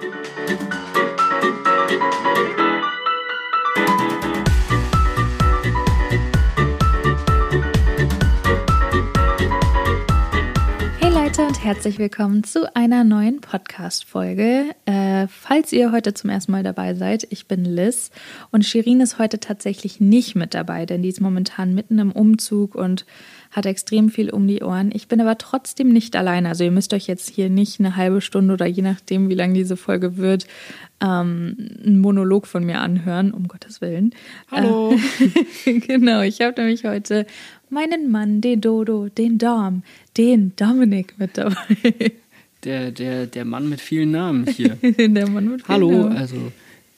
Thank you. Herzlich willkommen zu einer neuen Podcast-Folge. Äh, falls ihr heute zum ersten Mal dabei seid, ich bin Liz und Shirin ist heute tatsächlich nicht mit dabei, denn die ist momentan mitten im Umzug und hat extrem viel um die Ohren. Ich bin aber trotzdem nicht alleine. Also ihr müsst euch jetzt hier nicht eine halbe Stunde oder je nachdem, wie lang diese Folge wird, ähm, einen Monolog von mir anhören, um Gottes Willen. Hallo. Äh, genau, ich habe nämlich heute meinen Mann, den Dodo, den Dom, den Dominik mit dabei. Der, der, der Mann mit vielen Namen hier. Der Mann mit vielen Hallo, Namen. also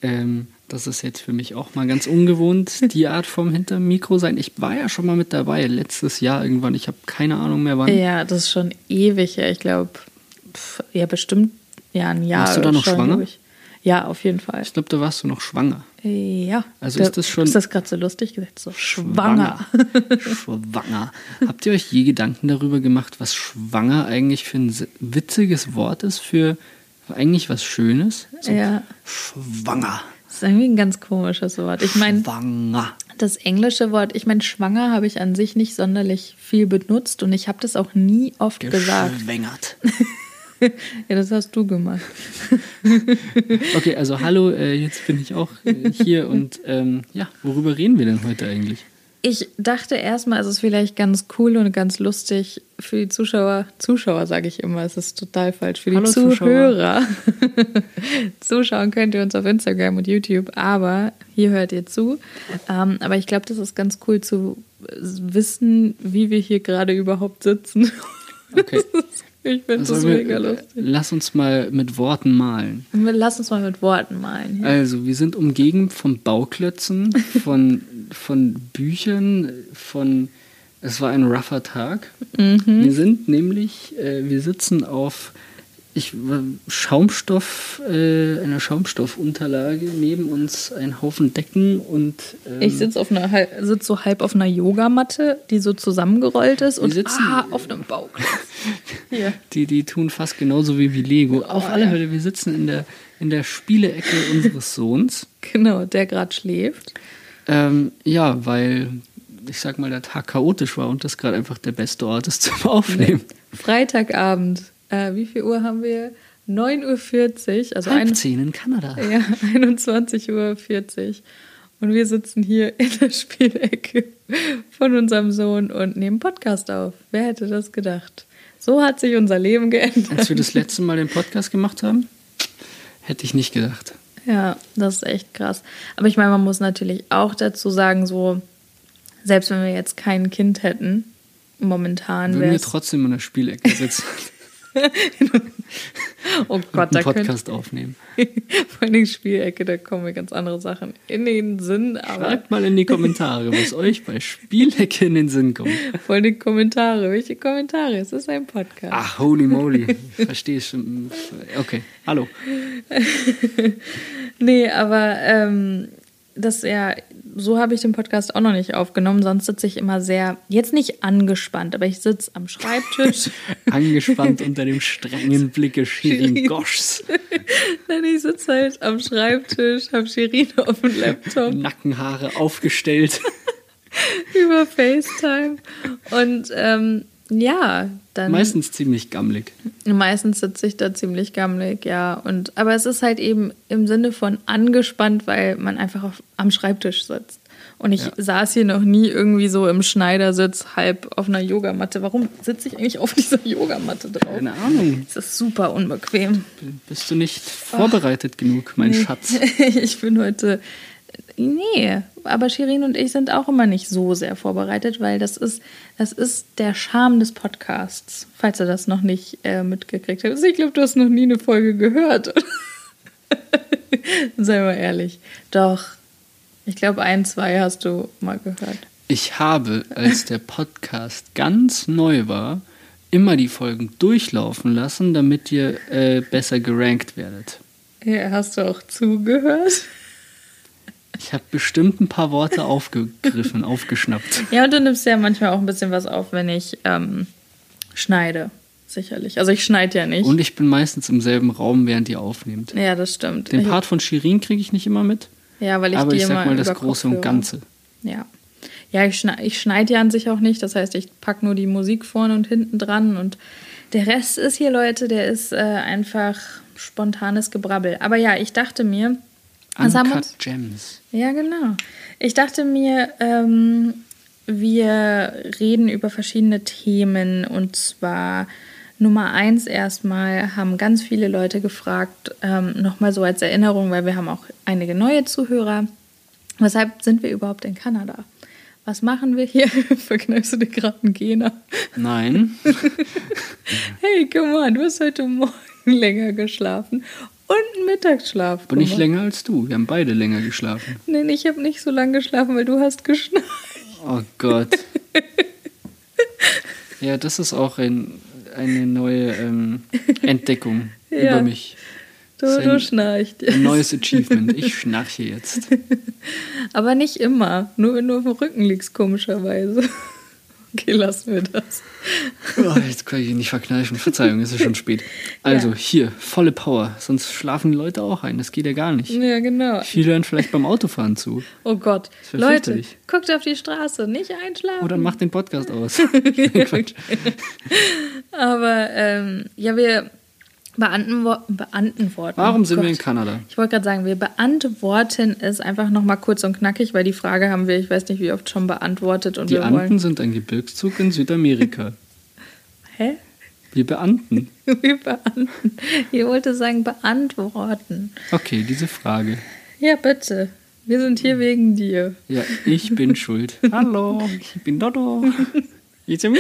ähm, das ist jetzt für mich auch mal ganz ungewohnt, die Art vom hinterm Mikro sein. Ich war ja schon mal mit dabei, letztes Jahr irgendwann. Ich habe keine Ahnung mehr wann. Ja, das ist schon ewig her. Ich glaube, ja, bestimmt ja ein Jahr. Warst du da noch schon, schwanger? Ich. Ja, auf jeden Fall. Ich glaube, da warst du noch schwanger. Ja. Also Da- ist das schon- Ist das gerade so lustig gesagt? So schwanger. schwanger. Habt ihr euch je Gedanken darüber gemacht, was schwanger eigentlich für ein witziges Wort ist, für eigentlich was Schönes? So, Ja. Schwanger. Das ist irgendwie ein ganz komisches Wort. Ich meine, Schwanger. das englische Wort, ich meine, schwanger habe ich an sich nicht sonderlich viel benutzt und ich habe das auch nie oft gesagt. Geschwängert. Ja, das hast du gemacht. Okay, also hallo, äh, jetzt bin ich auch äh, hier und ähm, ja, worüber reden wir denn heute eigentlich? Ich dachte erstmal, es ist vielleicht ganz cool und ganz lustig für die Zuschauer. Zuschauer sage ich immer, es ist total falsch. Für die Hallo, Zuhörer. Zuschauen könnt ihr uns auf Instagram und YouTube, aber hier hört ihr zu. Ähm, aber ich glaube, das ist ganz cool zu wissen, wie wir hier gerade überhaupt sitzen. Okay. Ich finde das Sollen wir- mega äh, lustig. Lass uns mal mit Worten malen. Lass uns mal mit Worten malen. Hier. Also, wir sind umgeben von Bauklötzen, von, von Büchern, von. Es war ein rougher Tag. Mhm. Wir sind nämlich, äh, wir sitzen auf ich, Schaumstoff, äh, einer Schaumstoffunterlage, neben uns ein Haufen Decken und. Ähm, Ich sitze sitz so halb auf einer Yogamatte, die so zusammengerollt ist und sitzen- ah, auf einem. Hier. Die, die tun fast genauso wie, wie Lego. Auf alle Oh, ja. Fälle, wir sitzen in der, in der Spielecke unseres Sohns. Genau, der gerade schläft. Ähm, ja, weil ich sag mal, der Tag chaotisch war und das gerade einfach der beste Ort ist zum Aufnehmen. Freitagabend. Äh, wie viel Uhr haben wir? 9.40 Uhr, also Halb ein, zehn in Kanada. ja, 21.40 Uhr. Und wir sitzen hier in der Spielecke von unserem Sohn und nehmen Podcast auf. Wer hätte das gedacht? So hat sich unser Leben geändert. Als wir das letzte Mal den Podcast gemacht haben, hätte ich nicht gedacht. Ja, das ist echt krass. Aber ich meine, man muss natürlich auch dazu sagen, so, selbst wenn wir jetzt kein Kind hätten, momentan Würden wäre wir trotzdem in der Spielecke sitzen Oh Gott, da Podcast aufnehmen. vor allem Spielecke, da kommen mir ganz andere Sachen in den Sinn, aber Schreibt mal in die Kommentare, was euch bei Spielecke in den Sinn kommt. voll die Kommentare. Welche Kommentare? Es ist ein Podcast. Ach, holy moly. Verstehe ich schon. Okay, hallo. Nee, aber ähm, das ja, so habe ich den Podcast auch noch nicht aufgenommen. Sonst sitze ich immer sehr, jetzt nicht angespannt, aber ich sitze am Schreibtisch. Angespannt unter dem strengen Blicke Shirin. Goschs. Nein, ich sitze halt am Schreibtisch, habe Shirin auf dem Laptop Nackenhaare aufgestellt. über FaceTime. Und ähm, ja, dann. Meistens ziemlich gammelig. Meistens sitze ich da ziemlich gammelig, ja. Und, aber es ist halt eben im Sinne von angespannt, weil man einfach auf, am Schreibtisch sitzt. Und ich Ja. saß hier noch nie irgendwie so im Schneidersitz, halb auf einer Yogamatte. Warum sitze ich eigentlich auf dieser Yogamatte drauf? Keine Ahnung. Das ist super unbequem. Bist du nicht vorbereitet genug, mein Nee. Schatz? ich bin heute. Nee, aber Shirin und ich sind auch immer nicht so sehr vorbereitet, weil das ist, das ist der Charme des Podcasts, falls ihr das noch nicht äh, mitgekriegt habt. Also ich glaube, du hast noch nie eine Folge gehört. Sei mal ehrlich. Doch, ich glaube, ein, zwei hast du mal gehört. Ich habe, als der Podcast ganz neu war, immer die Folgen durchlaufen lassen, damit ihr äh, besser gerankt werdet. Ja, hast du auch zugehört? Ich habe bestimmt ein paar Worte aufgegriffen, aufgeschnappt. Ja, und du nimmst ja manchmal auch ein bisschen was auf, wenn ich ähm, schneide. sicherlich. Also ich schneide ja nicht. Und ich bin meistens im selben Raum, während ihr aufnehmt. ja, das stimmt. Den Part von Shirin kriege ich nicht immer mit, ja, weil ich aber die ich sag mal das Große und Ganze. Ja. Ja, ich, schneide, ich schneide ja an sich auch nicht. Das heißt, ich packe nur die Musik vorne und hinten dran. Und der Rest ist hier, Leute, der ist äh, einfach spontanes Gebrabbel. Aber ja, ich dachte mir, Uncut Gems. ja, genau. Ich dachte mir, ähm, wir reden über verschiedene Themen. Und zwar Nummer eins erstmal haben ganz viele Leute gefragt, ähm, nochmal so als Erinnerung, weil wir haben auch einige neue Zuhörer. Weshalb sind wir überhaupt in Kanada? Was machen wir hier? Verkneifst du dir gerade einen Gena? Nein, Hey, come on, du hast heute Morgen länger geschlafen und einen Mittagsschlaf ich gemacht. länger als du. Wir haben beide länger geschlafen. Nein, ich habe nicht so lange geschlafen, weil du hast geschnarcht. Oh Gott. Ja, das ist auch ein, eine neue ähm, Entdeckung Ja. über mich. Du, ist du ein- schnarchst. Ein neues Achievement. Ich schnarche jetzt. Aber nicht immer. Nur wenn du auf dem Rücken liegst, komischerweise. Okay, lassen wir das. Oh, jetzt kann ich ihn nicht verkneifen. Verzeihung, es ist schon spät. Also Ja. hier, volle Power. Sonst schlafen die Leute auch ein. Das geht ja gar nicht. Ja, genau. Viele hören vielleicht beim Autofahren zu. Oh Gott. Leute, guckt auf die Straße, nicht einschlafen. Oder macht den Podcast aus. Aber ähm, ja, wir beantwo- beantworten. Warum sind oh wir in. Kanada? Ich wollte gerade sagen, wir beantworten es einfach nochmal kurz und knackig, weil die Frage haben wir, ich weiß nicht wie oft schon beantwortet und Die wir Anden sind ein Gebirgszug in Südamerika. Hä? Wir Beamten. Wir beantworten. Ihr wollte sagen beantworten. Okay, diese Frage. Ja, bitte. Wir sind hier wegen dir. Ja, ich bin schuld. Hallo, ich bin Dodo. It's me.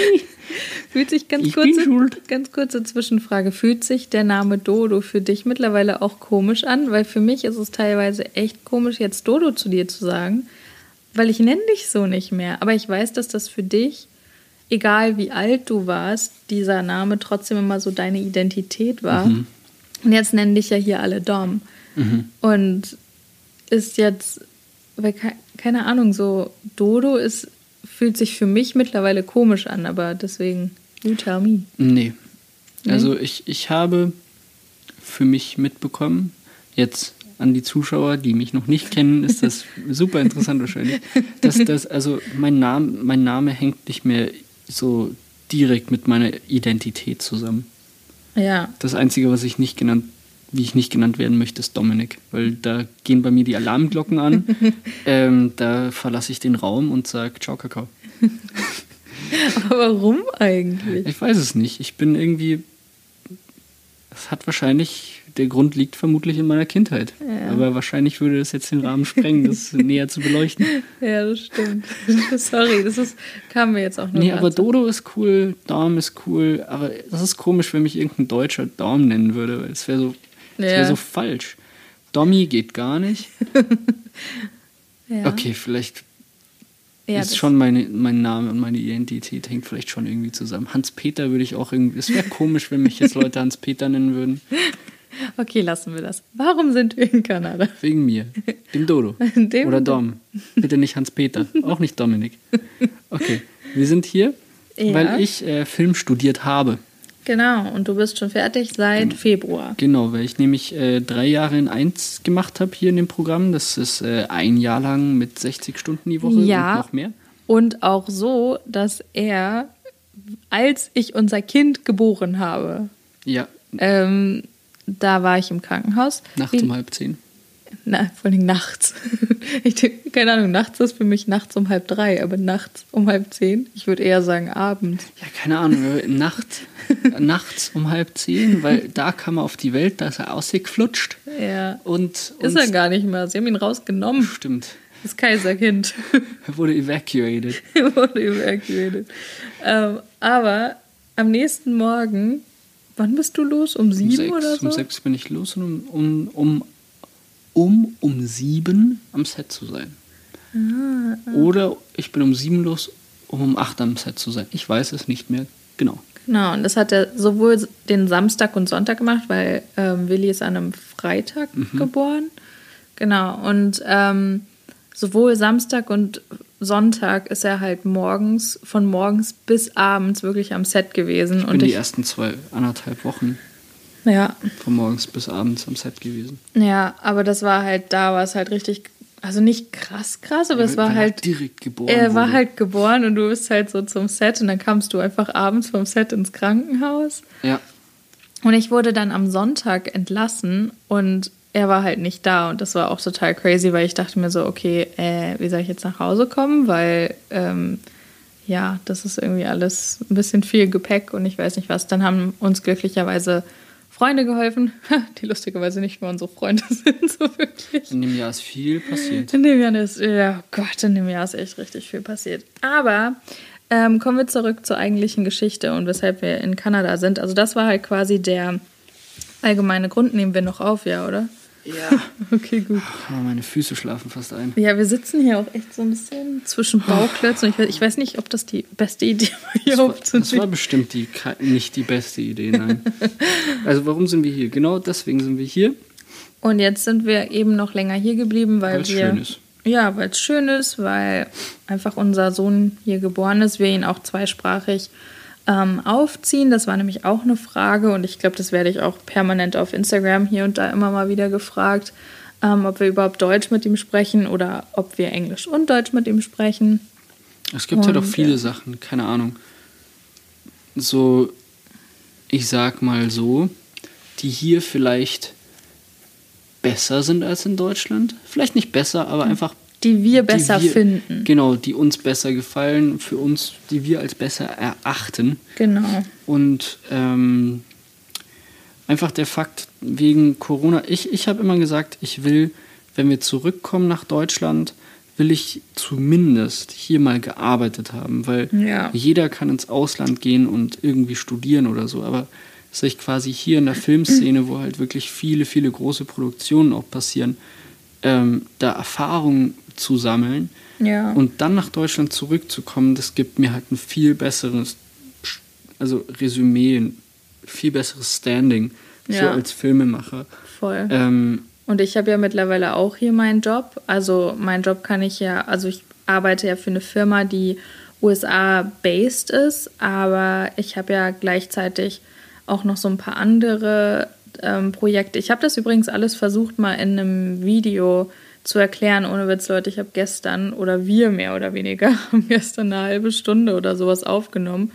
Fühlt sich ganz Ich bin kurze, schuld. ganz kurze Zwischenfrage. Fühlt sich der Name Dodo für dich mittlerweile auch komisch an? Weil für mich ist es teilweise echt komisch, jetzt Dodo zu dir zu sagen, weil ich nenne dich so nicht mehr. Aber ich weiß, dass das für dich, egal wie alt du warst, dieser Name trotzdem immer so deine Identität war. Mhm. Und jetzt nennen dich ja hier alle Dom. Und ist jetzt, weil ke- keine Ahnung, so Dodo ist, fühlt sich für mich mittlerweile komisch an, aber deswegen, you tell me. Nee. Also ich, ich habe für mich mitbekommen, jetzt an die Zuschauer, die mich noch nicht kennen, ist das super interessant wahrscheinlich, dass das, also mein Name, mein Name hängt nicht mehr so direkt mit meiner Identität zusammen. Ja, Das Einzige, was ich nicht genannt, wie ich nicht genannt werden möchte, ist Dominik, weil da gehen bei mir die Alarmglocken an. ähm, da verlasse ich den Raum und sage Ciao, Kakao. aber warum eigentlich? Ich weiß es nicht. Ich bin irgendwie. Es hat wahrscheinlich. Der Grund liegt vermutlich in meiner Kindheit. Ja. Aber wahrscheinlich würde es jetzt den Rahmen sprengen, das näher zu beleuchten. Ja, das stimmt. Sorry, das ist, kam mir jetzt auch nur Nee, aber. Dodo ist cool, Dom ist cool, aber das ist komisch, wenn mich irgendein Deutscher Dom nennen würde, weil es wäre so, das Ja. wär so falsch. Dommy geht gar nicht. Ja. Okay, vielleicht ja, ist schon meine, mein Name und meine Identität hängt vielleicht schon irgendwie zusammen. Hans-Peter würde ich auch irgendwie. Es wäre komisch, wenn mich jetzt Leute Hans-Peter nennen würden. Okay, lassen wir das. Warum sind wir in Kanada? Wegen mir. Dem Dodo. Dem Oder. Dom. Bitte nicht Hans-Peter. Auch nicht Dominik. Okay, wir sind hier, Ja. weil ich äh, Film studiert habe. Genau, und du bist schon fertig seit Februar. Genau, weil ich nämlich äh, drei Jahre in eins gemacht habe hier in dem Programm. Das ist äh, ein Jahr lang mit 60 Stunden die Woche Ja. und noch mehr. Und auch so, dass er, als ich unser Kind geboren habe, Ja, ähm, da war ich im Krankenhaus. nachts Wie- um halb zehn. Na, vor allem nachts. Ich, denk- keine Ahnung, nachts ist für mich nachts um halb drei, aber nachts um halb zehn. Ich würde eher sagen abends. Ja, keine Ahnung, äh, Nacht, nachts um halb zehn, weil da kam er auf die Welt, da ist er ausgeflutscht. Ja. Und, Ist und er gar nicht mehr. Sie haben ihn rausgenommen. Stimmt. Das Kaiserkind. Er wurde evacuated. Er wurde evacuated. Ähm, aber am nächsten Morgen, wann bist du los? Um sieben um sechs, oder so? Um sechs bin ich los und um, um, um, um, um sieben am Set zu sein. Ah, Oder ich bin um sieben los, um um acht am Set zu sein. Ich weiß es nicht mehr genau. Genau, und das hat er sowohl den Samstag und Sonntag gemacht, weil ähm, Willi ist an einem Freitag Mhm. geboren. Genau, und ähm, sowohl Samstag und Sonntag ist er halt morgens, von morgens bis abends wirklich am Set gewesen. Ich bin und die ich, ersten zwei, anderthalb Wochen ja, von morgens bis abends am Set gewesen. ja, aber das war halt, da war es halt richtig, also nicht krass krass, aber es war halt, direkt geboren. er war wurde. halt geboren und du bist halt so zum Set und dann kamst du einfach abends vom Set ins Krankenhaus. Ja, Und ich wurde dann am Sonntag entlassen und er war halt nicht da und das war auch total crazy, weil ich dachte mir so, okay, äh, wie soll ich jetzt nach Hause kommen? Weil ähm, ja, das ist irgendwie alles ein bisschen viel Gepäck und ich weiß nicht was. Dann haben uns glücklicherweise Freunde geholfen, die lustigerweise nicht mehr unsere Freunde sind, so wirklich. in dem Jahr ist viel passiert. In dem Jahr ist, ja oh Gott, in dem Jahr ist echt richtig viel passiert. Aber ähm, kommen wir zurück zur eigentlichen Geschichte und weshalb wir in Kanada sind. Also das war halt quasi der allgemeine Grund, nehmen wir noch auf, ja, oder? Ja. Okay, gut. Oh, meine Füße schlafen fast ein. Ja, wir sitzen hier auch echt so ein bisschen zwischen Bauklötzen. Ich weiß, ich weiß nicht, ob das die beste Idee war, hier Das war, aufzunehmen. das war bestimmt die, nicht die beste Idee, nein. Also warum sind wir hier? Genau deswegen sind wir hier, Und jetzt sind wir eben noch länger hier geblieben, weil weil es wir. schön ist. Ja, weil es schön ist, weil einfach unser Sohn hier geboren ist, wir ihn auch zweisprachig ähm, aufziehen. Das war nämlich auch eine Frage und ich glaube, das werde ich auch permanent auf Instagram hier und da immer mal wieder gefragt, ähm, ob wir überhaupt Deutsch mit ihm sprechen oder ob wir Englisch und Deutsch mit ihm sprechen. Es gibt auch Und, viele ja. Sachen, keine Ahnung. So, ich sag mal so, die hier vielleicht besser sind als in Deutschland. Vielleicht nicht besser, aber einfach. Die wir besser die wir, finden. Genau, die uns besser gefallen, für uns, die wir als besser erachten. Genau. Und ähm, einfach der Fakt wegen Corona, ich, ich habe immer gesagt, ich will, wenn wir zurückkommen nach Deutschland, will ich zumindest hier mal gearbeitet haben, weil Ja. jeder kann ins Ausland gehen und irgendwie studieren oder so, aber dass ich quasi hier in der Filmszene, wo halt wirklich viele, viele große Produktionen auch passieren, ähm, da Erfahrungen zu sammeln Ja. und dann nach Deutschland zurückzukommen, das gibt mir halt ein viel besseres, also Resümee, ein viel besseres Standing so Ja. als Filmemacher. Voll. Ähm, Und ich habe ja mittlerweile auch hier meinen Job. Also mein Job kann ich ja, also ich arbeite ja für eine Firma, die USA-based ist, aber ich habe ja gleichzeitig auch noch so ein paar andere ähm, Projekte. Ich habe das übrigens alles versucht, mal in einem Video zu erklären, ohne Witz, Leute. Ich habe gestern, oder wir mehr oder weniger, haben gestern eine halbe Stunde oder sowas aufgenommen.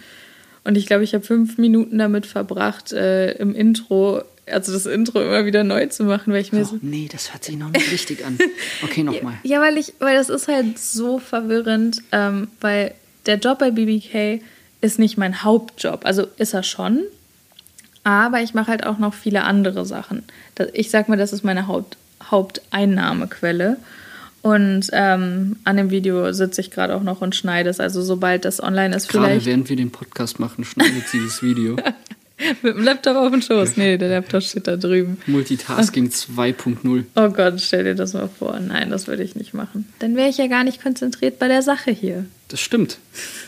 Und ich glaube, ich habe fünf Minuten damit verbracht, äh, im Intro, also das Intro immer wieder neu zu machen, weil ich mir so. oh, nee, das hört sich noch nicht richtig an. Okay, nochmal. Ja, weil ich, weil das ist halt so verwirrend, ähm, weil der Job bei BBK ist nicht mein Hauptjob. Also ist er schon, aber ich mache halt auch noch viele andere Sachen. Ich sag mal, das ist meine Haupt, Haupteinnahmequelle. Und ähm, an dem Video sitze ich gerade auch noch und schneide es. Also sobald das online ist, Gerade vielleicht während wir den Podcast machen, schneidet sie das Video. mit dem Laptop auf dem Schoß. Nee, der Laptop steht da drüben. Multitasking 2.0. Oh Gott, stell dir das mal vor. Nein, das würde ich nicht machen. Dann wäre ich ja gar nicht konzentriert bei der Sache hier. Das stimmt.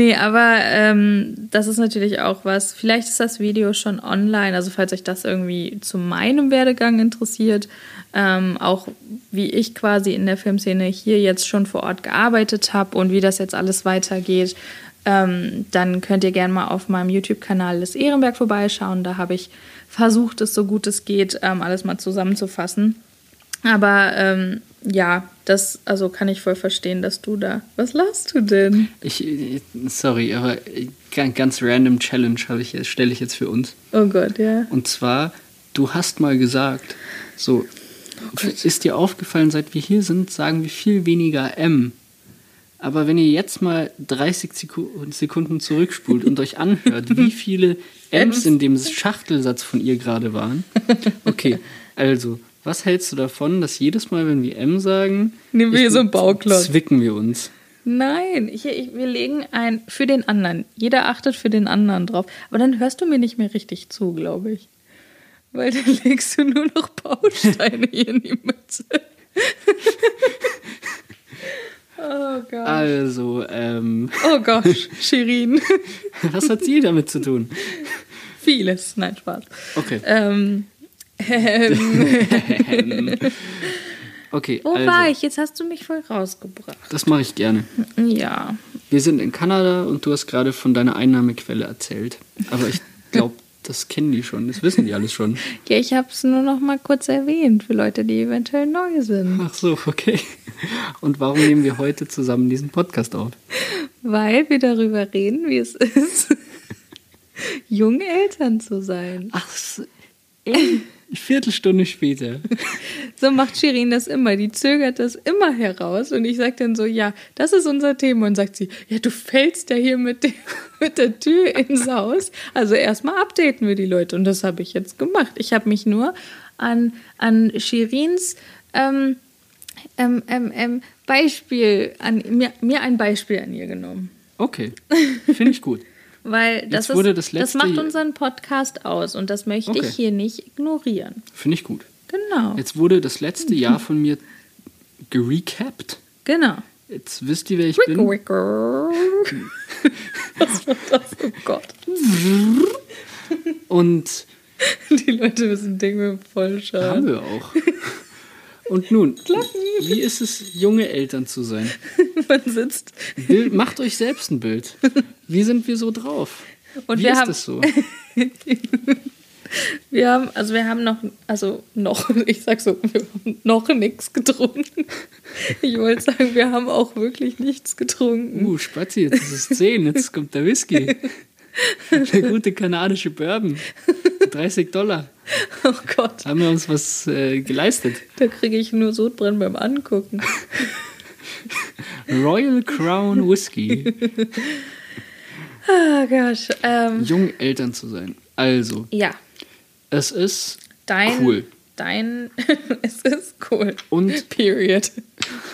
Nee, aber ähm, das ist natürlich auch was. Vielleicht ist das Video schon online, also falls euch das irgendwie zu meinem Werdegang interessiert, ähm, auch wie ich quasi in der Filmszene hier jetzt schon vor Ort gearbeitet habe und wie das jetzt alles weitergeht, ähm, dann könnt ihr gerne mal auf meinem YouTube-Kanal des Ehrenberg vorbeischauen. Da habe ich versucht, es so gut es geht, ähm, alles mal zusammenzufassen. Aber ähm, ja, das also kann ich voll verstehen, dass du da. Was lachst du denn? Ich, sorry, aber ganz, ganz random Challenge habe ich stelle ich jetzt für uns. Oh Gott, ja. Und zwar, du hast mal gesagt, so, ist dir aufgefallen, seit wir hier sind, sagen wir viel weniger M. Aber wenn ihr jetzt mal 30 Seku- Sekunden zurückspult und euch anhört, wie viele M's in dem Schachtelsatz von ihr gerade waren. Okay, also, was hältst du davon, dass jedes Mal, wenn wir M sagen, Nehmen wir ich- hier so einen Bauklotz. zwicken wir uns? Nein, ich, ich, wir legen ein für den anderen. Jeder achtet für den anderen drauf. Aber dann hörst du mir nicht mehr richtig zu, glaube ich. Weil dann legst du nur noch Bausteine hier in die Mitte. oh Gott. Also, ähm, Oh Gott, Shirin. was hat sie damit zu tun? Vieles. Nein, Spaß. Okay. Ähm, ähm, Okay, Wo also, war ich? Jetzt hast du mich voll rausgebracht. das mache ich gerne. Ja. Wir sind in Kanada und du hast gerade von deiner Einnahmequelle erzählt. Aber ich glaube, das kennen die schon, das wissen die alles schon. Ja, ich habe es nur noch mal kurz erwähnt für Leute, die eventuell neu sind. Ach so, okay. Und warum nehmen wir heute zusammen diesen Podcast auf? Weil wir darüber reden, wie es ist, junge Eltern zu sein. Ach, so, Viertelstunde später. So macht Shirin das immer. Die zögert das immer heraus. Und ich sage dann so, ja, das ist unser Thema. Und sagt sie, ja, du fällst ja hier mit, dem, mit der Tür ins Haus. Also erstmal updaten wir die Leute. Und das habe ich jetzt gemacht. Ich habe mich nur an, an Shirins ähm, ähm, ähm, ähm, Beispiel, an, mir, mir ein Beispiel an ihr genommen. Okay, finde ich gut. Weil das, Jetzt wurde ist, das das macht unseren Podcast aus. Und das möchte Okay. ich hier nicht ignorieren. Finde ich gut. Genau. Jetzt wurde das letzte Jahr von mir gerecapt. Genau. Jetzt wisst ihr, wer ich Wicker, bin. wicker. Was war das? Oh Gott. Und Die Leute müssen Dinge voll haben schauen. wir auch. Und nun, wie ist es, junge Eltern zu sein? Man sitzt. Bild, macht euch selbst ein Bild. Wie sind wir so drauf? Und wie wir ist haben- das so? Wir haben, also wir haben noch, also noch, ich sag so, wir haben noch nichts getrunken. Ich wollte sagen, wir haben auch wirklich nichts getrunken. Uh, Spazi, jetzt ist es 10, jetzt kommt der Whisky. Der gute kanadische Bourbon. 30 Dollar. Oh Gott, Haben wir uns was äh, geleistet. da kriege ich nur Sodbrennen beim Angucken. Royal Crown Whisky. Ah Gott. Ähm, Jung Eltern zu sein. Also, ja, es ist dein, cool. dein, es ist cool. Und Period.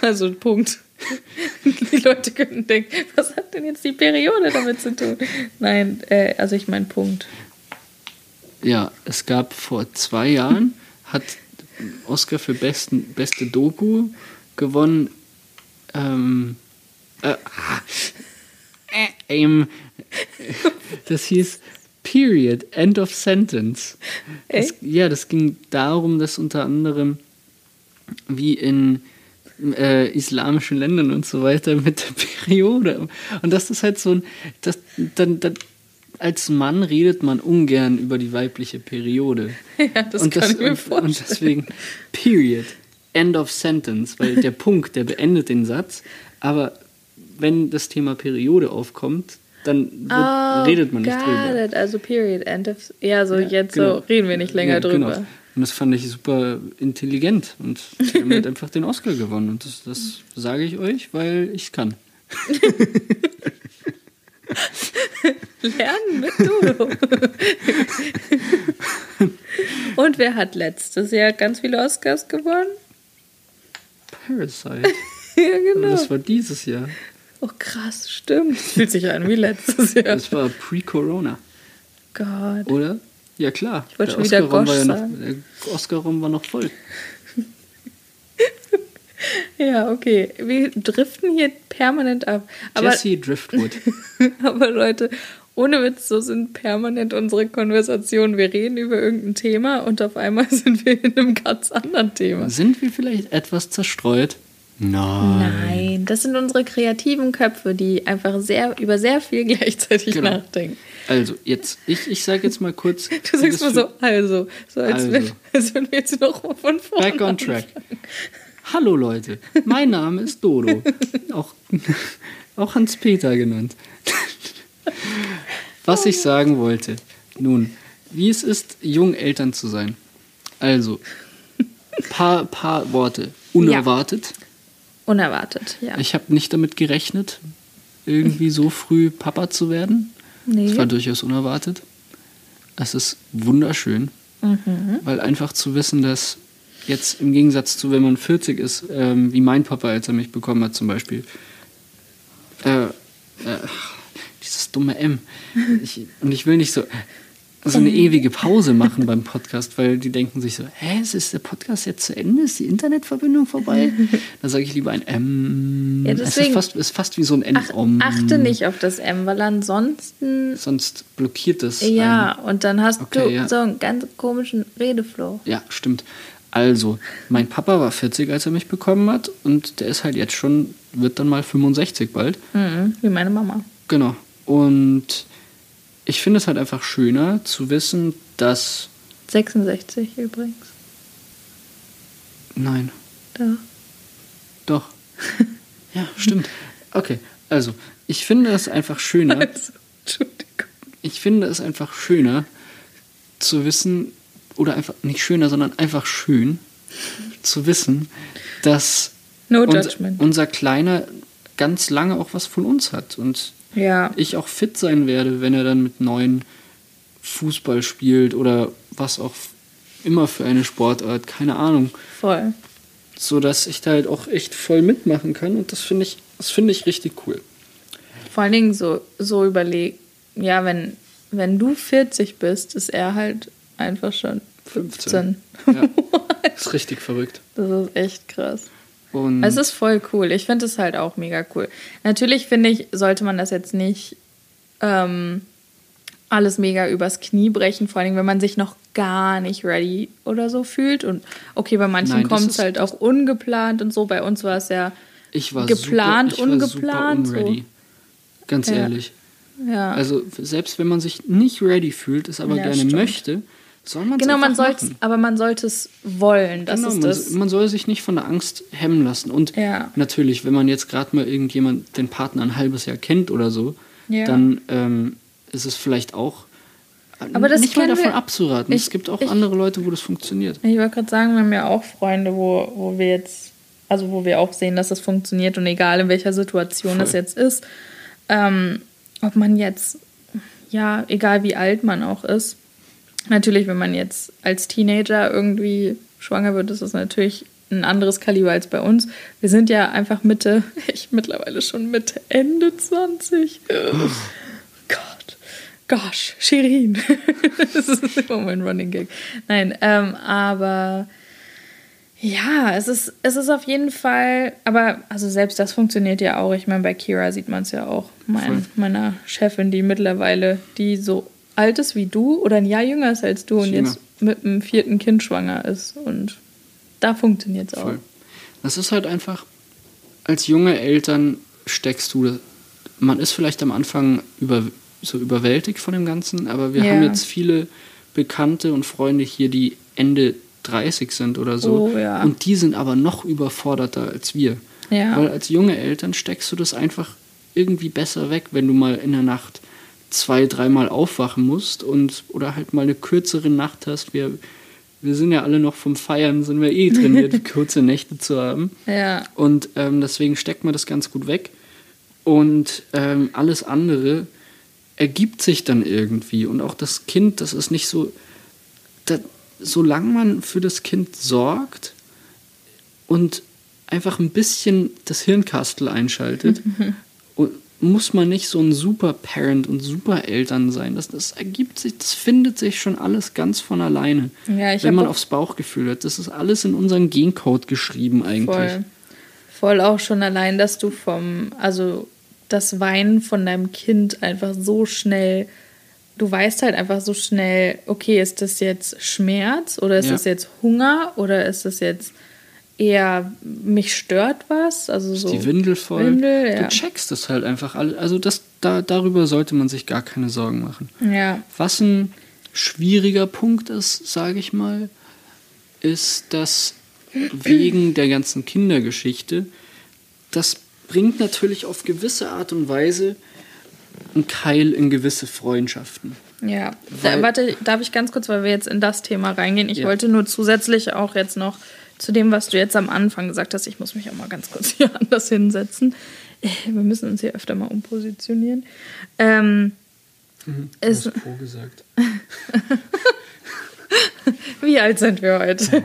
Also Punkt. Die Leute könnten denken, was hat denn jetzt die Periode damit zu tun? Nein, äh, also ich meine Punkt. ja, es gab vor zwei Jahren, hat Oscar für besten, beste Doku gewonnen. Ähm, äh, ah, äh, ähm, das hieß Period, End of Sentence. Das, ja, das ging darum, dass unter anderem wie in äh, islamischen Ländern und so weiter mit der Periode. Und das ist halt so ein, das, dann, dann, als Mann redet man ungern über die weibliche Periode. Ja, das und kann das, ich mir und, vorstellen. Und deswegen Period, End of Sentence, weil der Punkt, der beendet den Satz. Aber wenn das Thema Periode aufkommt, dann wird, Oh, redet man nicht drüber. It. Also Period, End of. Ja, so jetzt genau. so reden wir nicht länger Ja, drüber. genau. Und das fand ich super intelligent und sie haben halt einfach den Oscar gewonnen. Und das, das sage ich euch, weil ich kann. Lernen mit Dodo. Und wer hat letztes Jahr ganz viele Oscars gewonnen? Parasite. Ja, Aber genau. das war dieses Jahr. Oh, krass, stimmt. Das fühlt sich an wie letztes Jahr. Das war pre-Corona, Gott. oder? Ja, klar. Ich wollte Der schon wieder Oscar-Raum war Gosch ja noch, sagen. Der Oscar-Raum war noch voll. Ja, okay. Wir driften hier permanent ab. Aber, Jesse Driftwood. aber Leute, ohne Witz, so sind permanent unsere Konversationen. Wir reden über irgendein Thema und auf einmal sind wir in einem ganz anderen Thema. Sind wir vielleicht etwas zerstreut? Nein. Nein, das sind unsere kreativen Köpfe, die einfach sehr über sehr viel gleichzeitig Genau. nachdenken. Also, jetzt, ich, ich sage jetzt mal kurz. Du sagst mal so, also, so als, Also. Wenn, als wenn wir jetzt noch von vorne Back on track. Hallo Leute, mein Name ist Dodo. Auch, auch Hans-Peter genannt. Was ich sagen wollte. Nun, wie es ist, jung Eltern zu sein. Also, paar, paar Worte. Unerwartet. Unerwartet, ja. Ich habe nicht damit gerechnet, irgendwie so früh Papa zu werden. nee. Das war durchaus unerwartet. Es ist wunderschön, Mhm. weil einfach zu wissen, dass jetzt im Gegensatz zu, wenn man 40 ist, ähm, wie mein Papa, als er mich bekommen hat zum Beispiel, äh, äh, dieses dumme M. Ich, und ich will nicht so, so eine ewige Pause machen beim Podcast, weil die denken sich so, hä, ist ist der Podcast jetzt zu Ende? Ist die Internetverbindung vorbei? Dann sage ich lieber ein M. Ja, es ist deswegen- fast, ist fast wie so ein Ach, Endom. achte nicht auf das M, weil ansonsten. Sonst blockiert das. Ja, und dann hast Okay, du ja. so einen ganz komischen Redeflow. Ja, stimmt. Also, mein Papa war 40, als er mich bekommen hat und der ist halt jetzt schon, wird dann mal 65 bald. Mhm, wie meine Mama. Genau. Und ich finde es halt einfach schöner zu wissen, dass. 66 übrigens. Nein. Da. Doch. ja, stimmt. Okay, also, ich finde es einfach schöner. Also, Entschuldigung. Ich finde es einfach schöner zu wissen, oder einfach nicht schöner, sondern einfach schön zu wissen, dass no uns, unser Kleiner ganz lange auch was von uns hat und ja. ich auch fit sein werde, wenn er dann mit neuen Fußball spielt oder was auch immer für eine Sportart, keine Ahnung. Voll. So dass ich da halt auch echt voll mitmachen kann und das finde ich, das finde ich richtig cool. Vor allen Dingen so, so überlegt, ja, wenn, wenn du 40 bist, ist er halt einfach schon 15. 15. Ja. ist richtig verrückt. Das ist echt krass. Und es ist voll cool. Ich finde es halt auch mega cool. Natürlich finde ich, sollte man das jetzt nicht ähm, alles mega übers Knie brechen, vor allem wenn man sich noch gar nicht ready oder so fühlt. Und okay, bei manchen kommt es halt auch ungeplant und so. Bei uns war es ja geplant, super, ungeplant. Unready. So. Ganz ja. ehrlich. Ja. Also selbst wenn man sich nicht ready fühlt, es aber ja, gerne stimmt. möchte, soll man genau, man sollte aber man sollte es wollen. Das genau, ist man, das. man soll sich nicht von der Angst hemmen lassen. Und ja. natürlich, wenn man jetzt gerade mal irgendjemand den Partner ein halbes Jahr kennt oder so, ja. dann ähm, ist es vielleicht auch aber das nicht mal davon wir, abzuraten. Ich, es gibt auch ich, andere Leute, wo das funktioniert. Ich wollte gerade sagen, wir haben ja auch Freunde, wo, wo wir jetzt, also wo wir auch sehen, dass das funktioniert und egal in welcher Situation Voll. das jetzt ist, ähm, ob man jetzt, ja, egal wie alt man auch ist, Natürlich, wenn man jetzt als Teenager irgendwie schwanger wird, ist das natürlich ein anderes Kaliber als bei uns. Wir sind ja einfach Mitte, ich mittlerweile schon Mitte, Ende 20. Oh. Gott, gosh, Shirin. das ist immer mein Running Gag. Nein, ähm, aber ja, es ist, es ist auf jeden Fall, aber also selbst das funktioniert ja auch. Ich meine, bei Kira sieht man es ja auch. Mein, meiner Chefin, die mittlerweile, die so alt ist wie du oder ein Jahr jünger ist als du und jetzt mit einem vierten Kind schwanger ist. Und da funktioniert es auch. Das ist halt einfach, als junge Eltern steckst du, man ist vielleicht am Anfang über, so überwältigt von dem Ganzen, aber wir ja. haben jetzt viele Bekannte und Freunde hier, die Ende 30 sind oder so. Oh, ja. Und die sind aber noch überforderter als wir. Ja. Weil als junge Eltern steckst du das einfach irgendwie besser weg, wenn du mal in der Nacht zwei, dreimal aufwachen musst und oder halt mal eine kürzere Nacht hast. Wir, wir sind ja alle noch vom Feiern, sind wir eh trainiert, kurze Nächte zu haben. Ja. Und ähm, deswegen steckt man das ganz gut weg. Und ähm, alles andere ergibt sich dann irgendwie. Und auch das Kind, das ist nicht so. Da, solange man für das Kind sorgt und einfach ein bisschen das Hirnkastel einschaltet muss man nicht so ein super Parent und super Eltern sein. Das, das ergibt sich, das findet sich schon alles ganz von alleine. Ja, wenn man aufs Bauchgefühl hat. Das ist alles in unseren Gencode geschrieben eigentlich. Voll. Voll auch schon allein, dass du vom, also das Weinen von deinem Kind einfach so schnell, du weißt halt einfach so schnell, okay, ist das jetzt Schmerz oder ist ja. das jetzt Hunger oder ist das jetzt eher mich stört was, also so die Windel voll. Windel, ja. Du checkst das halt einfach alle. Also das da darüber sollte man sich gar keine Sorgen machen. Ja. Was ein schwieriger Punkt ist, sage ich mal, ist, dass wegen der ganzen Kindergeschichte das bringt natürlich auf gewisse Art und Weise einen Keil in gewisse Freundschaften. Ja, da, warte, darf ich ganz kurz, weil wir jetzt in das Thema reingehen. Ich ja. wollte nur zusätzlich auch jetzt noch zu dem, was du jetzt am Anfang gesagt hast. Ich muss mich auch mal ganz kurz hier anders hinsetzen. Äh, wir müssen uns hier öfter mal umpositionieren. Ähm, mhm, hast pro gesagt. Wie alt sind wir heute? äh,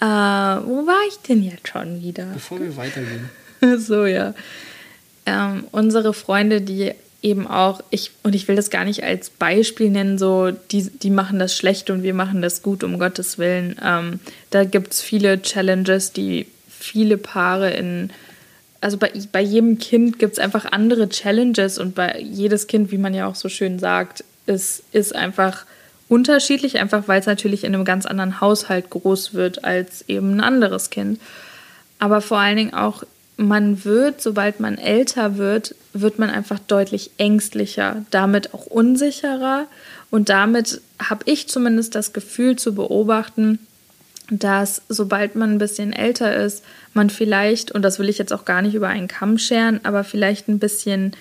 wo war ich denn jetzt schon wieder? Bevor wir weitergehen. so, ja. Ähm, unsere Freunde, die eben auch, ich, und ich will das gar nicht als Beispiel nennen, so, die, die machen das schlecht und wir machen das gut, um Gottes Willen. Ähm, da gibt es viele Challenges, die viele Paare in, also bei, bei jedem Kind gibt es einfach andere Challenges und bei jedes Kind, wie man ja auch so schön sagt, ist, ist einfach unterschiedlich, einfach weil es natürlich in einem ganz anderen Haushalt groß wird als eben ein anderes Kind. Aber vor allen Dingen auch, man wird, sobald man älter wird, wird man einfach deutlich ängstlicher, damit auch unsicherer. Und damit habe ich zumindest das Gefühl zu beobachten, dass sobald man ein bisschen älter ist, man vielleicht, und das will ich jetzt auch gar nicht über einen Kamm scheren, aber vielleicht ein bisschen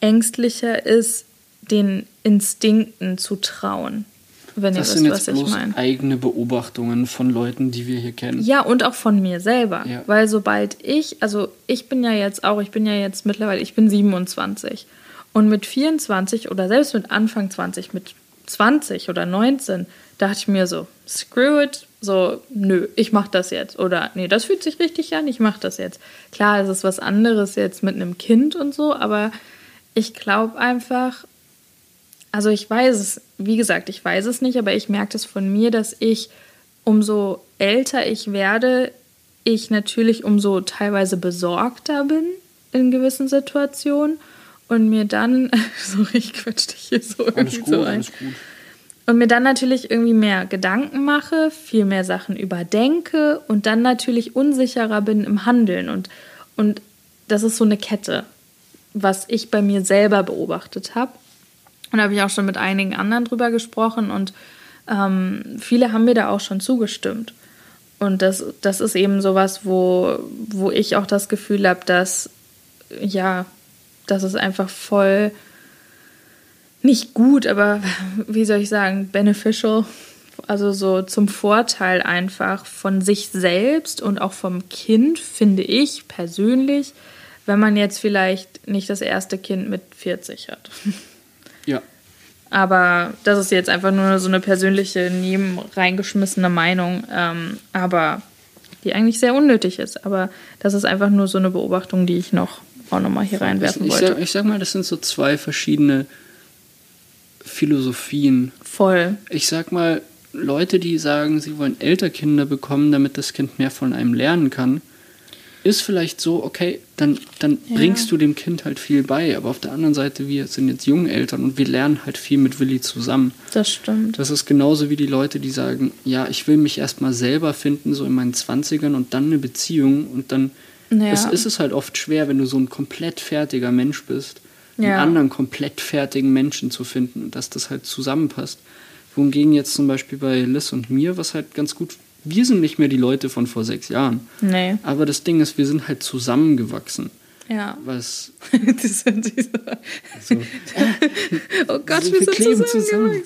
ängstlicher ist, den Instinkten zu trauen. Wenn das ihr wisst, sind jetzt was bloß ich meine. eigene Beobachtungen von Leuten, die wir hier kennen. Ja, und auch von mir selber. Ja. Weil sobald ich, also ich bin ja jetzt auch, ich bin ja jetzt mittlerweile, ich bin 27. Und mit 24 oder selbst mit Anfang 20, mit 20 oder 19, dachte ich mir so, screw it, so, nö, ich mach das jetzt. Oder nee, das fühlt sich richtig an, ich mach das jetzt. Klar, es ist was anderes jetzt mit einem Kind und so, aber ich glaube einfach, also ich weiß es, wie gesagt, ich weiß es nicht, aber ich merke das von mir, dass ich, umso älter ich werde, ich natürlich umso teilweise besorgter bin in gewissen Situationen und mir dann, so ich quatsch dich hier so irgendwie gut, so ein. Und mir dann natürlich irgendwie mehr Gedanken mache, viel mehr Sachen überdenke und dann natürlich unsicherer bin im Handeln. Und, und das ist so eine Kette, was ich bei mir selber beobachtet habe. Und da habe ich auch schon mit einigen anderen drüber gesprochen und ähm, viele haben mir da auch schon zugestimmt. Und das, das ist eben sowas, wo, wo ich auch das Gefühl habe, dass, ja, das ist einfach voll nicht gut, aber wie soll ich sagen, beneficial, also so zum Vorteil einfach von sich selbst und auch vom Kind, finde ich persönlich, wenn man jetzt vielleicht nicht das erste Kind mit 40 hat. Aber das ist jetzt einfach nur so eine persönliche, neben reingeschmissene Meinung, ähm, aber die eigentlich sehr unnötig ist. Aber das ist einfach nur so eine Beobachtung, die ich noch auch nochmal hier reinwerfen ich, ich wollte. Sag, ich sag mal, das sind so zwei verschiedene Philosophien. Voll. Ich sag mal, Leute, die sagen, sie wollen älter Kinder bekommen, damit das Kind mehr von einem lernen kann, ist vielleicht so, okay, dann, dann ja. bringst du dem Kind halt viel bei. Aber auf der anderen Seite, wir sind jetzt junge Eltern und wir lernen halt viel mit Willi zusammen. Das stimmt. Das ist genauso wie die Leute, die sagen, ja, ich will mich erstmal selber finden, so in meinen Zwanzigern und dann eine Beziehung und dann ja. ist, ist es halt oft schwer, wenn du so ein komplett fertiger Mensch bist, ja. einen anderen komplett fertigen Menschen zu finden und dass das halt zusammenpasst. Wohingegen jetzt zum Beispiel bei Liz und mir, was halt ganz gut wir sind nicht mehr die Leute von vor sechs Jahren. Nee. Aber das Ding ist, wir sind halt zusammengewachsen. Ja. Was. das sind diese. So, oh Gott, also wir, wir kleben zusammen.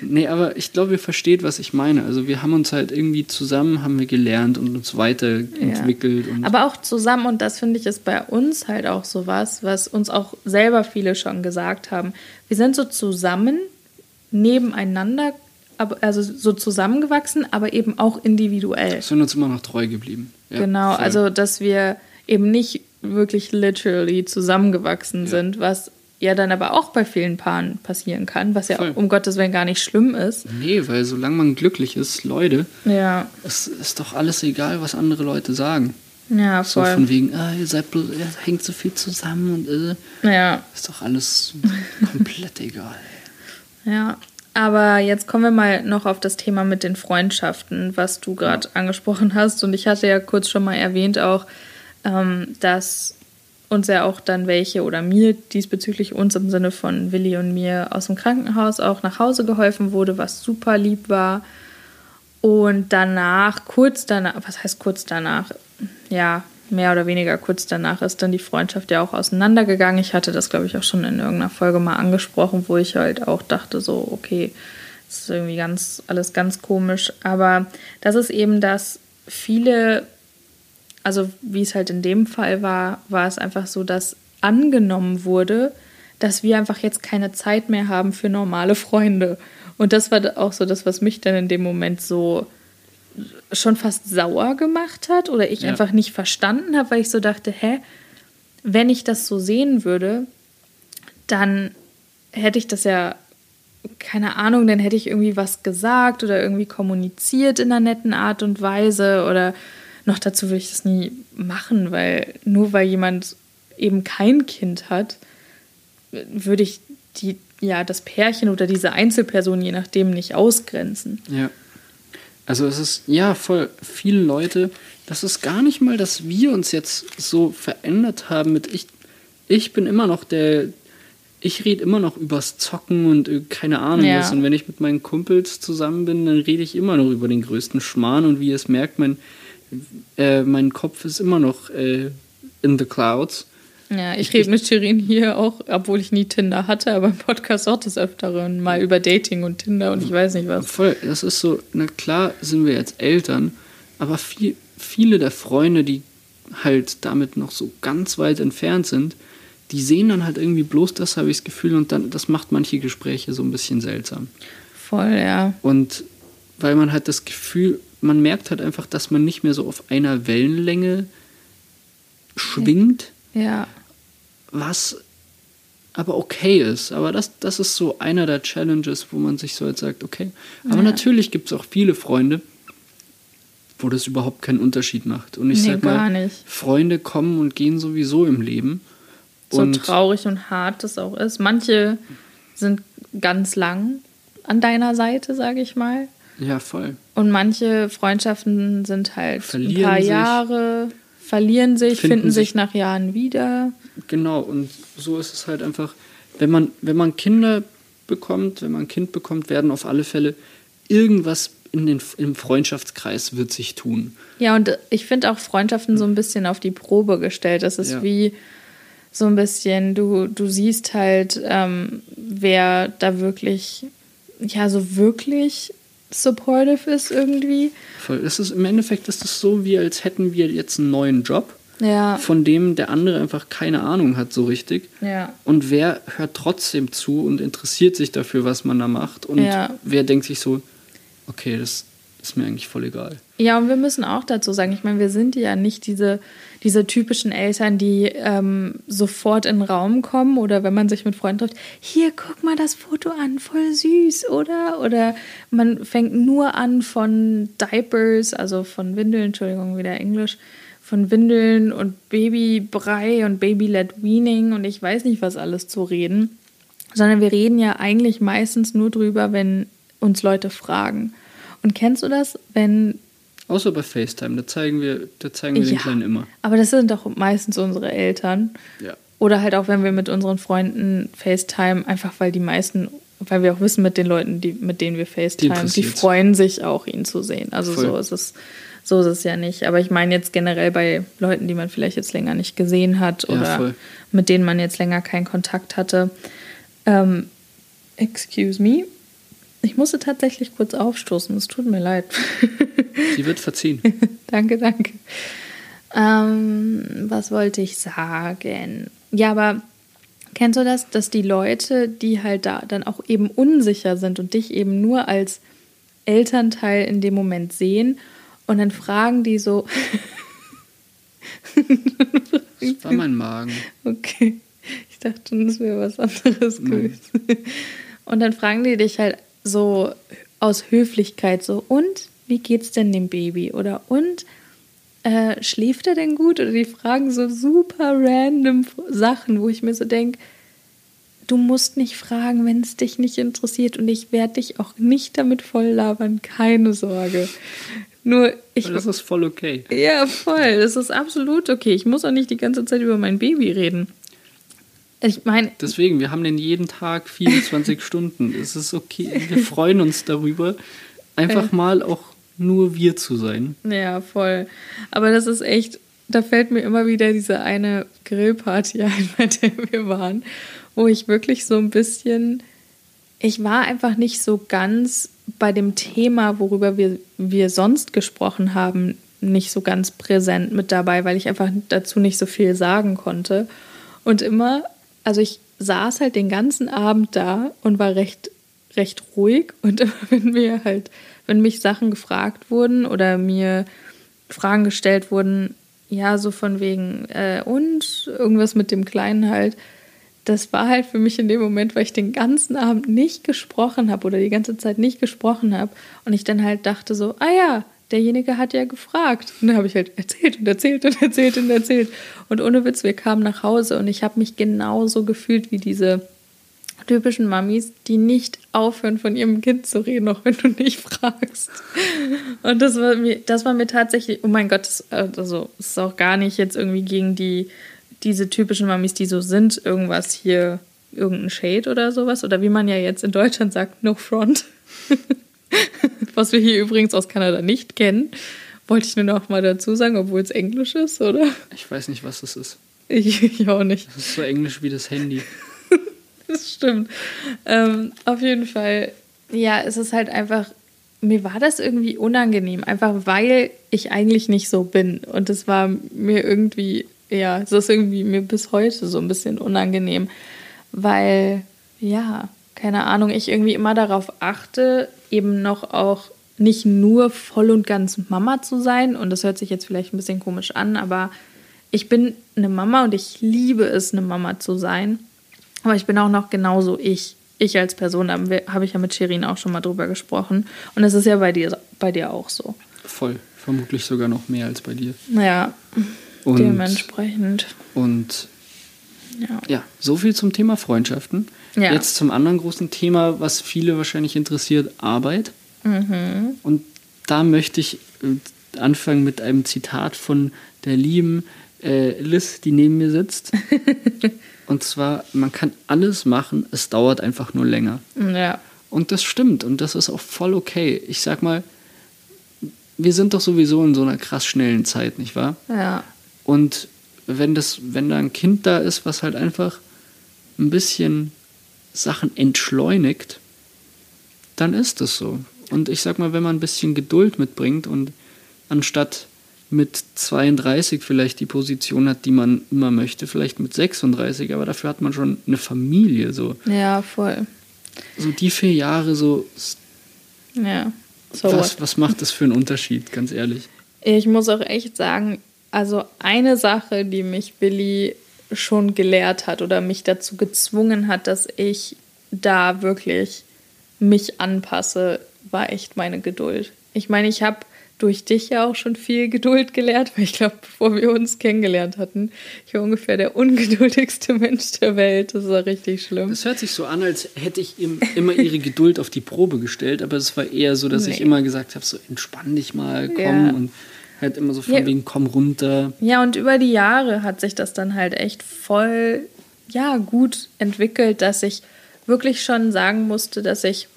Nee, aber ich glaube, ihr versteht, was ich meine. Also wir haben uns halt irgendwie zusammen, haben wir gelernt und uns weiterentwickelt. Ja. aber auch zusammen, und das finde ich ist bei uns halt auch so was, was uns auch selber viele schon gesagt haben. Wir sind so zusammen nebeneinander also so zusammengewachsen, aber eben auch individuell. Sind uns immer noch treu geblieben. Ja, genau, voll. also dass wir eben nicht wirklich literally zusammengewachsen ja. sind, was ja dann aber auch bei vielen Paaren passieren kann, was ja voll. um Gottes Willen gar nicht schlimm ist. Nee, weil solange man glücklich ist, Leute, ja. es ist doch alles egal, was andere Leute sagen. Ja, voll. So von wegen, ah, ihr seid bloß, ihr hängt so viel zusammen und äh, ja. ist doch alles komplett egal. Ja, aber jetzt kommen wir mal noch auf das Thema mit den Freundschaften, was du gerade angesprochen hast. Und ich hatte ja kurz schon mal erwähnt auch, ähm, dass uns ja auch dann welche oder mir diesbezüglich uns im Sinne von Willi und mir aus dem Krankenhaus auch nach Hause geholfen wurde, was super lieb war. Und danach, kurz danach, was heißt kurz danach? Ja, mehr oder weniger kurz danach ist dann die Freundschaft ja auch auseinandergegangen. Ich hatte das, glaube ich, auch schon in irgendeiner Folge mal angesprochen, wo ich halt auch dachte, so, okay, das ist irgendwie ganz, alles ganz komisch. Aber das ist eben das, viele, also wie es halt in dem Fall war, war es einfach so, dass angenommen wurde, dass wir einfach jetzt keine Zeit mehr haben für normale Freunde. Und das war auch so das, was mich dann in dem Moment so schon fast sauer gemacht hat oder ich ja. einfach nicht verstanden habe, weil ich so dachte, hä, wenn ich das so sehen würde, dann hätte ich das ja, keine Ahnung, dann hätte ich irgendwie was gesagt oder irgendwie kommuniziert in einer netten Art und Weise oder noch dazu würde ich das nie machen, weil nur weil jemand eben kein Kind hat, würde ich die ja, das Pärchen oder diese Einzelperson, je nachdem, nicht ausgrenzen. Ja. Also es ist, ja, voll viele Leute, das ist gar nicht mal, dass wir uns jetzt so verändert haben mit ich, ich bin immer noch der, ich rede immer noch übers Zocken und äh, keine Ahnung ja. was. Und wenn ich mit meinen Kumpels zusammen bin, dann rede ich immer noch über den größten Schmarrn. Und wie ihr es merkt, mein, äh, mein Kopf ist immer noch äh, in the clouds. Ja, ich, rede mit Shirin hier auch, obwohl ich nie Tinder hatte, aber im Podcast auch des Öfteren mal über Dating und Tinder und ich weiß nicht was. Voll, das ist so, na klar sind wir jetzt Eltern, aber viel, viele der Freunde, die halt damit noch so ganz weit entfernt sind, die sehen dann halt irgendwie bloß das, habe ich das Gefühl, und dann, das macht manche Gespräche so ein bisschen seltsam. Voll, ja. Und weil man halt das Gefühl, man merkt halt einfach, dass man nicht mehr so auf einer Wellenlänge schwingt. Ja. Was aber okay ist. Aber das, das ist so einer der Challenges, wo man sich so jetzt sagt, okay. Aber ja. natürlich gibt es auch viele Freunde, wo das überhaupt keinen Unterschied macht. Und ich nee, sag mal, nicht. Freunde kommen und gehen sowieso im Leben. So und traurig und hart das auch ist. Manche sind ganz lang an deiner Seite, sage ich mal. Ja, voll. Und manche Freundschaften sind halt verlieren ein paar sich, Jahre, verlieren sich, finden, finden sich, sich nach Jahren wieder. Genau, und so ist es halt einfach, wenn man, wenn man Kinder bekommt, wenn man ein Kind bekommt, werden auf alle Fälle irgendwas in den, im Freundschaftskreis wird sich tun. Ja, und ich finde auch Freundschaften so ein bisschen auf die Probe gestellt. Das ist ja. wie so ein bisschen, du, du siehst halt, ähm, wer da wirklich, ja, so wirklich supportive ist irgendwie. Voll. Das ist, Im Endeffekt ist es so, wie als hätten wir jetzt einen neuen Job, ja. von dem der andere einfach keine Ahnung hat so richtig. Ja. Und wer hört trotzdem zu und interessiert sich dafür, was man da macht. Und ja. wer denkt sich so, okay, das ist mir eigentlich voll egal. Ja, und wir müssen auch dazu sagen, ich meine, wir sind ja nicht diese, diese typischen Eltern, die ähm, sofort in den Raum kommen oder wenn man sich mit Freunden trifft, hier, guck mal das Foto an, voll süß, oder? Oder man fängt nur an von Diapers, also von Windeln, Entschuldigung, wieder Englisch, von Windeln und Babybrei und Baby-led Weaning und ich weiß nicht, was alles zu reden, sondern wir reden ja eigentlich meistens nur drüber, wenn uns Leute fragen. Und kennst du das, wenn. Außer bei FaceTime, da zeigen wir, da zeigen wir ja, den Kleinen immer. Aber das sind doch meistens unsere Eltern. Ja. Oder halt auch, wenn wir mit unseren Freunden FaceTime, einfach weil die meisten, weil wir auch wissen, mit den Leuten, die, mit denen wir FaceTime, die, die freuen sich auch, ihn zu sehen. Also Voll. so ist es. So ist es ja nicht. Aber ich meine jetzt generell bei Leuten, die man vielleicht jetzt länger nicht gesehen hat oder ja, mit denen man jetzt länger keinen Kontakt hatte. Ähm, excuse me. Ich musste tatsächlich kurz aufstoßen. Es tut mir leid. Sie wird verziehen. danke, danke. Ähm, was wollte ich sagen? Ja, aber kennst du das, dass die Leute, die halt da dann auch eben unsicher sind und dich eben nur als Elternteil in dem Moment sehen und dann fragen die so. das war mein Magen. Okay. Ich dachte, das wäre was anderes gewesen. Und dann fragen die dich halt so aus Höflichkeit so, und wie geht's denn dem Baby? Oder und äh, schläft er denn gut? Oder die fragen so super random Sachen, wo ich mir so denke, du musst nicht fragen, wenn es dich nicht interessiert und ich werde dich auch nicht damit voll labern, keine Sorge. Nur ich. Das ist voll okay. Ja, voll. Das ist absolut okay. Ich muss auch nicht die ganze Zeit über mein Baby reden. Ich meine. Deswegen, wir haben den jeden Tag 24 Stunden. Es ist okay. Wir freuen uns darüber, einfach äh. mal auch nur wir zu sein. Ja, voll. Aber das ist echt, da fällt mir immer wieder diese eine Grillparty ein, bei der wir waren, wo ich wirklich so ein bisschen, ich war einfach nicht so ganz bei dem Thema, worüber wir, wir sonst gesprochen haben, nicht so ganz präsent mit dabei, weil ich einfach dazu nicht so viel sagen konnte. Und immer also ich saß halt den ganzen Abend da und war recht, recht ruhig. Und wenn mir halt, wenn mich Sachen gefragt wurden oder mir Fragen gestellt wurden, ja, so von wegen, äh, und irgendwas mit dem Kleinen halt, das war halt für mich in dem Moment, weil ich den ganzen Abend nicht gesprochen habe oder die ganze Zeit nicht gesprochen habe und ich dann halt dachte so, ah ja, derjenige hat ja gefragt. Und dann habe ich halt erzählt und erzählt und erzählt und erzählt. Und ohne Witz, wir kamen nach Hause und ich habe mich genauso gefühlt wie diese typischen Mamis, die nicht aufhören, von ihrem Kind zu reden, auch wenn du nicht fragst. Und das war mir, das war mir tatsächlich, oh mein Gott, das, also, das ist auch gar nicht jetzt irgendwie gegen die, diese typischen Mamis, die so sind, irgendwas hier, irgendein Shade oder sowas. Oder wie man ja jetzt in Deutschland sagt, no front. Was wir hier übrigens aus Kanada nicht kennen. Wollte ich nur noch mal dazu sagen, obwohl es Englisch ist, oder? Ich weiß nicht, was das ist. Ich, ich auch nicht. Das ist so englisch wie das Handy. das stimmt. Ähm, auf jeden Fall, ja, es ist halt einfach, mir war das irgendwie unangenehm, einfach weil ich eigentlich nicht so bin. Und es war mir irgendwie, ja, es ist irgendwie mir bis heute so ein bisschen unangenehm, weil, ja, keine Ahnung, ich irgendwie immer darauf achte, eben noch auch nicht nur voll und ganz Mama zu sein. Und das hört sich jetzt vielleicht ein bisschen komisch an, aber ich bin eine Mama und ich liebe es, eine Mama zu sein. Aber ich bin auch noch genauso ich. Ich als Person, da habe ich ja mit Shirin auch schon mal drüber gesprochen. Und es ist ja bei dir, bei dir auch so. Voll. Vermutlich sogar noch mehr als bei dir. Naja, und, dementsprechend. Und ja. ja, so viel zum Thema Freundschaften. Ja. Jetzt zum anderen großen Thema, was viele wahrscheinlich interessiert, Arbeit. Mhm. Und da möchte ich äh, anfangen mit einem Zitat von der lieben äh, Liz, die neben mir sitzt. und zwar, man kann alles machen, es dauert einfach nur länger. Ja. Und das stimmt und das ist auch voll okay. Ich sag mal, wir sind doch sowieso in so einer krass schnellen Zeit, nicht wahr? Ja. Und wenn das, wenn da ein Kind da ist, was halt einfach ein bisschen Sachen entschleunigt, dann ist es so. Und ich sag mal, wenn man ein bisschen Geduld mitbringt und anstatt mit 32 vielleicht die Position hat, die man immer möchte, vielleicht mit 36, aber dafür hat man schon eine Familie so. Ja, voll. So die vier Jahre so. Ja. So was, was macht das für einen Unterschied, ganz ehrlich? Ich muss auch echt sagen, also eine Sache, die mich Billy schon gelehrt hat oder mich dazu gezwungen hat, dass ich da wirklich mich anpasse, war echt meine Geduld. Ich meine, ich habe durch dich ja auch schon viel Geduld gelernt, weil ich glaube, bevor wir uns kennengelernt hatten, ich war ungefähr der ungeduldigste Mensch der Welt. Das war richtig schlimm. Das hört sich so an, als hätte ich ihm immer ihre Geduld auf die Probe gestellt, aber es war eher so, dass nee. ich immer gesagt habe, so entspann dich mal, komm ja. und halt immer so von ja. wegen komm runter. Ja, und über die Jahre hat sich das dann halt echt voll, ja, gut entwickelt, dass ich wirklich schon sagen musste, dass ich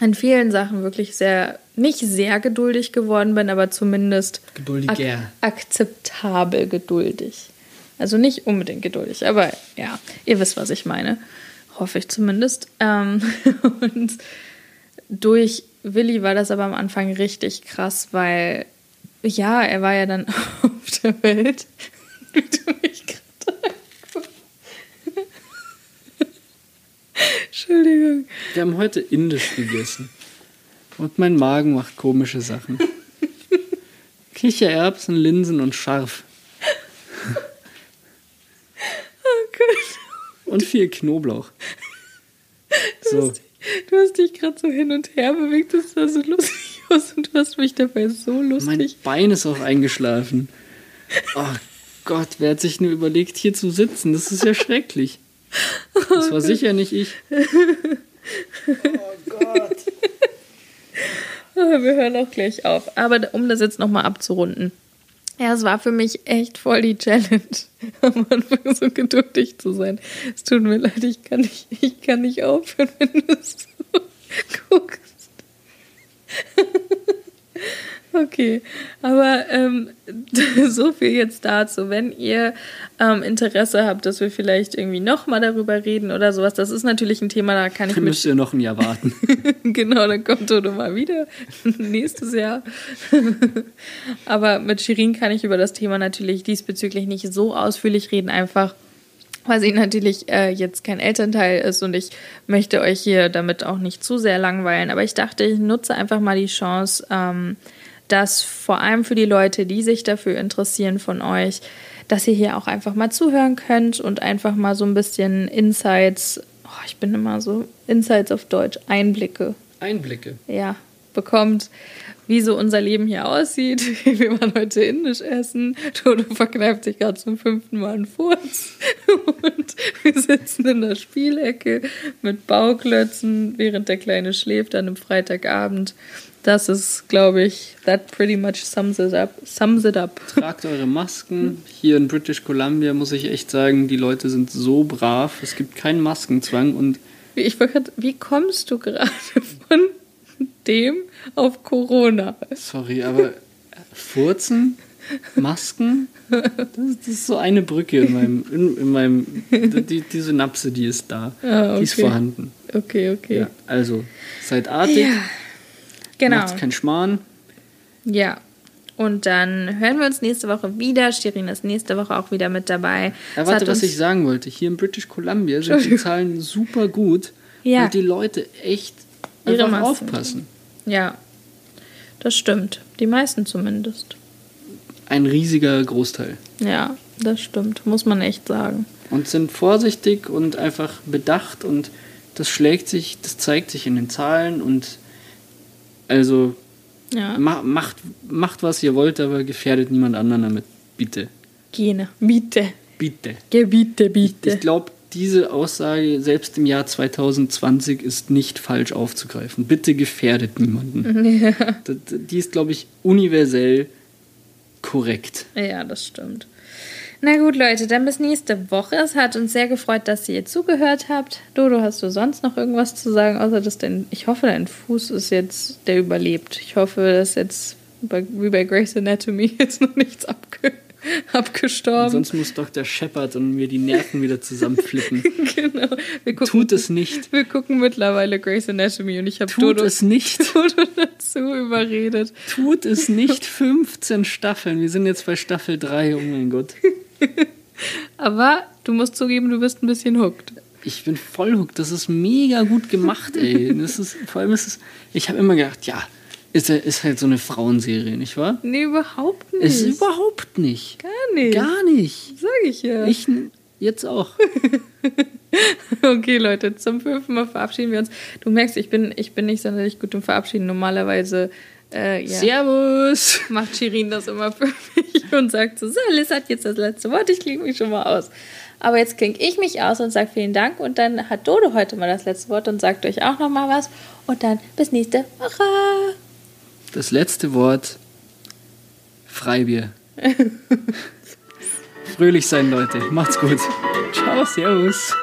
in vielen Sachen wirklich sehr, nicht sehr geduldig geworden bin, aber zumindest ak akzeptabel geduldig. Also nicht unbedingt geduldig, aber ja, ihr wisst, was ich meine. Hoffe ich zumindest. Ähm, und durch Willi war das aber am Anfang richtig krass, weil ja, er war ja dann auf der Welt. Wie du mich gerade Entschuldigung. Wir haben heute Indisch gegessen. Und mein Magen macht komische Sachen. Kichererbsen, Linsen und scharf. Oh Gott. Und viel Knoblauch. Du so. Hast, du hast dich gerade so hin und her bewegt, das sah so lustig aus und du hast mich dabei so lustig. Mein Bein ist auch eingeschlafen. Oh Gott, wer hat sich nur überlegt, hier zu sitzen? Das ist ja schrecklich. Das war sicher nicht ich. Oh Gott. Wir hören auch gleich auf. Aber um das jetzt nochmal abzurunden. Ja, es war für mich echt voll die Challenge, am Anfang so geduldig zu sein. Es tut mir leid, ich kann nicht, ich kann nicht aufhören, wenn du es so guckst. Okay, aber ähm, so viel jetzt dazu. Wenn ihr ähm, Interesse habt, dass wir vielleicht irgendwie nochmal darüber reden oder sowas, das ist natürlich ein Thema, da kann ich. Dann müsst ihr noch ein Jahr warten. genau, dann kommt Toto mal wieder nächstes Jahr. aber mit Shirin kann ich über das Thema natürlich diesbezüglich nicht so ausführlich reden, einfach weil sie natürlich äh, jetzt kein Elternteil ist und ich möchte euch hier damit auch nicht zu sehr langweilen. Aber ich dachte, ich nutze einfach mal die Chance, ähm, dass vor allem für die Leute, die sich dafür interessieren von euch, dass ihr hier auch einfach mal zuhören könnt und einfach mal so ein bisschen Insights, oh, ich bin immer so, Insights auf Deutsch, Einblicke. Einblicke. Ja, bekommt, wie so unser Leben hier aussieht. Wir waren heute indisch essen. Toto verkneift sich gerade zum fünften Mal einen Furz. Und wir sitzen in der Spielecke mit Bauklötzen, während der Kleine schläft an einem Freitagabend. Das ist, glaube ich, that pretty much sums it up. Sums it up. Tragt eure Masken. Hier in British Columbia muss ich echt sagen, die Leute sind so brav. Es gibt keinen Maskenzwang und ich grad, wie kommst du gerade von dem auf Corona? Sorry, aber Furzen, Masken, das, das ist so eine Brücke in meinem, in, in meinem die, die Synapse, die ist da, ah, okay. die ist vorhanden. Okay, okay. Ja, also seid artig, ja, genau. macht keinen Schmarrn. Ja, und dann hören wir uns nächste Woche wieder. Shirin ist nächste Woche auch wieder mit dabei. Ja, warte, was ich sagen wollte. Hier in British Columbia sind die Zahlen super gut, ja. weil die Leute echt einfach aufpassen. Ja, das stimmt. Die meisten zumindest. Ein riesiger Großteil. Ja, das stimmt. Muss man echt sagen. Und sind vorsichtig und einfach bedacht und das schlägt sich, das zeigt sich in den Zahlen und also ja. Ma macht, macht, was ihr wollt, aber gefährdet niemand anderen damit. Bitte. Gene. Bitte. Bitte. Gebiete, bitte. Ich, ich glaube, diese Aussage selbst im Jahr 2020 ist nicht falsch aufzugreifen. Bitte gefährdet niemanden. Ja. Die ist, glaube ich, universell korrekt. Ja, das stimmt. Na gut, Leute, dann bis nächste Woche. Es hat uns sehr gefreut, dass ihr zugehört habt. Dodo, hast du sonst noch irgendwas zu sagen, außer dass dein, ich hoffe, dein Fuß ist jetzt, der überlebt. Ich hoffe, dass jetzt wie bei Grace Anatomy jetzt noch nichts abge abgestorben. Sonst muss Dr. Shepard und mir die Nerven wieder zusammenflippen. genau. Gucken, Tut es nicht. Wir gucken mittlerweile Grace Anatomy und ich habe Dodo, es nicht. Dodo dazu überredet. Tut es nicht. 15 Staffeln. Wir sind jetzt bei Staffel 3. Oh mein Gott. Aber du musst zugeben, du bist ein bisschen hooked. Ich bin voll hooked. Das ist mega gut gemacht, ey. Das ist, vor allem ist es. Ich habe immer gedacht, ja, ist, ist halt so eine Frauenserie, nicht wahr? Nee, überhaupt nicht. Ist überhaupt nicht. Gar nicht. Gar nicht. Sag ich ja. Ich jetzt auch. okay, Leute, zum fünften Mal verabschieden wir uns. Du merkst, ich bin, ich bin nicht sonderlich gut im Verabschieden. Normalerweise äh, ja. Servus! Macht Shirin das immer für mich und sagt so, so, Liz hat jetzt das letzte Wort, ich klinge mich schon mal aus. Aber jetzt klinge ich mich aus und sage vielen Dank und dann hat Dodo heute mal das letzte Wort und sagt euch auch noch mal was und dann bis nächste Woche. Das letzte Wort, Freibier. Fröhlich sein, Leute. Macht's gut. Ciao, servus.